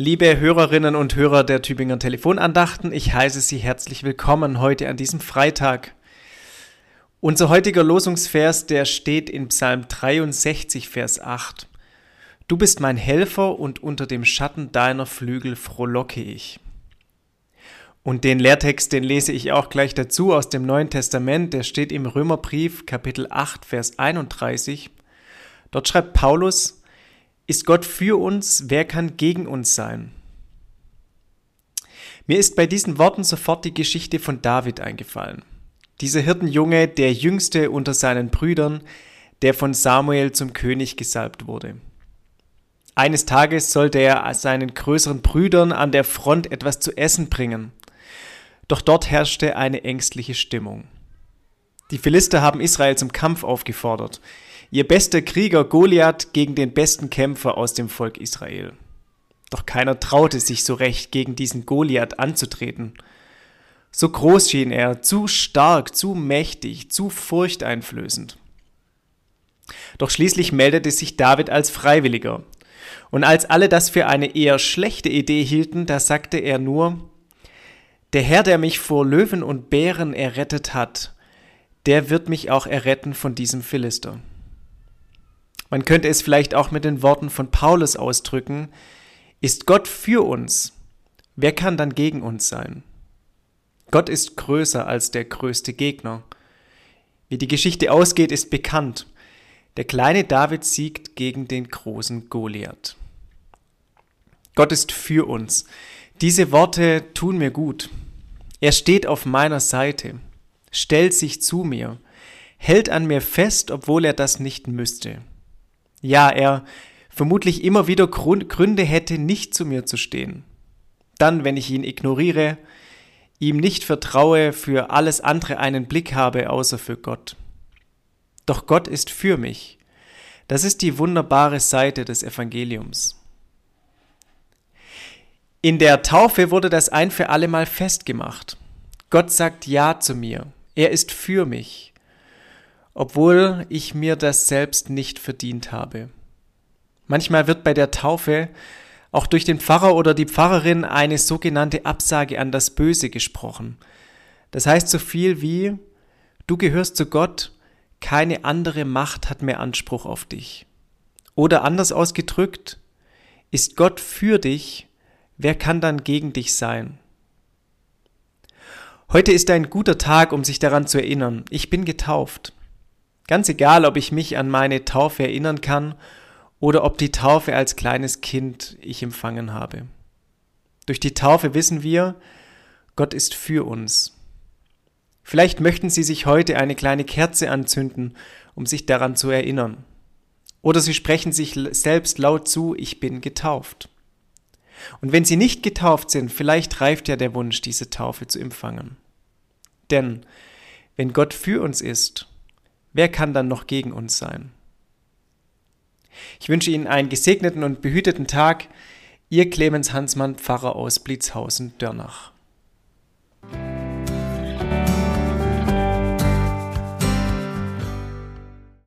Liebe Hörerinnen und Hörer der Tübinger Telefonandachten, ich heiße Sie herzlich willkommen heute an diesem Freitag. Unser heutiger Losungsvers, der steht in Psalm 63, Vers 8. Du bist mein Helfer und unter dem Schatten deiner Flügel frohlocke ich. Und den Lehrtext, den lese ich auch gleich dazu aus dem Neuen Testament, der steht im Römerbrief Kapitel 8, Vers 31. Dort schreibt Paulus, ist Gott für uns? Wer kann gegen uns sein? Mir ist bei diesen Worten sofort die Geschichte von David eingefallen. Dieser Hirtenjunge, der jüngste unter seinen Brüdern, der von Samuel zum König gesalbt wurde. Eines Tages sollte er seinen größeren Brüdern an der Front etwas zu essen bringen. Doch dort herrschte eine ängstliche Stimmung. Die Philister haben Israel zum Kampf aufgefordert ihr bester Krieger Goliath gegen den besten Kämpfer aus dem Volk Israel. Doch keiner traute sich so recht, gegen diesen Goliath anzutreten. So groß schien er, zu stark, zu mächtig, zu furchteinflößend. Doch schließlich meldete sich David als Freiwilliger. Und als alle das für eine eher schlechte Idee hielten, da sagte er nur, der Herr, der mich vor Löwen und Bären errettet hat, der wird mich auch erretten von diesem Philister. Man könnte es vielleicht auch mit den Worten von Paulus ausdrücken, ist Gott für uns, wer kann dann gegen uns sein? Gott ist größer als der größte Gegner. Wie die Geschichte ausgeht, ist bekannt. Der kleine David siegt gegen den großen Goliath. Gott ist für uns. Diese Worte tun mir gut. Er steht auf meiner Seite, stellt sich zu mir, hält an mir fest, obwohl er das nicht müsste. Ja, er vermutlich immer wieder Gründe hätte, nicht zu mir zu stehen. Dann, wenn ich ihn ignoriere, ihm nicht vertraue, für alles andere einen Blick habe, außer für Gott. Doch Gott ist für mich. Das ist die wunderbare Seite des Evangeliums. In der Taufe wurde das ein für allemal festgemacht. Gott sagt Ja zu mir. Er ist für mich obwohl ich mir das selbst nicht verdient habe. Manchmal wird bei der Taufe auch durch den Pfarrer oder die Pfarrerin eine sogenannte Absage an das Böse gesprochen. Das heißt so viel wie, du gehörst zu Gott, keine andere Macht hat mehr Anspruch auf dich. Oder anders ausgedrückt, ist Gott für dich, wer kann dann gegen dich sein? Heute ist ein guter Tag, um sich daran zu erinnern, ich bin getauft. Ganz egal, ob ich mich an meine Taufe erinnern kann oder ob die Taufe als kleines Kind ich empfangen habe. Durch die Taufe wissen wir, Gott ist für uns. Vielleicht möchten Sie sich heute eine kleine Kerze anzünden, um sich daran zu erinnern. Oder Sie sprechen sich selbst laut zu, ich bin getauft. Und wenn Sie nicht getauft sind, vielleicht reift ja der Wunsch, diese Taufe zu empfangen. Denn wenn Gott für uns ist, Wer kann dann noch gegen uns sein? Ich wünsche Ihnen einen gesegneten und behüteten Tag. Ihr Clemens Hansmann, Pfarrer aus Blitzhausen-Dörnach.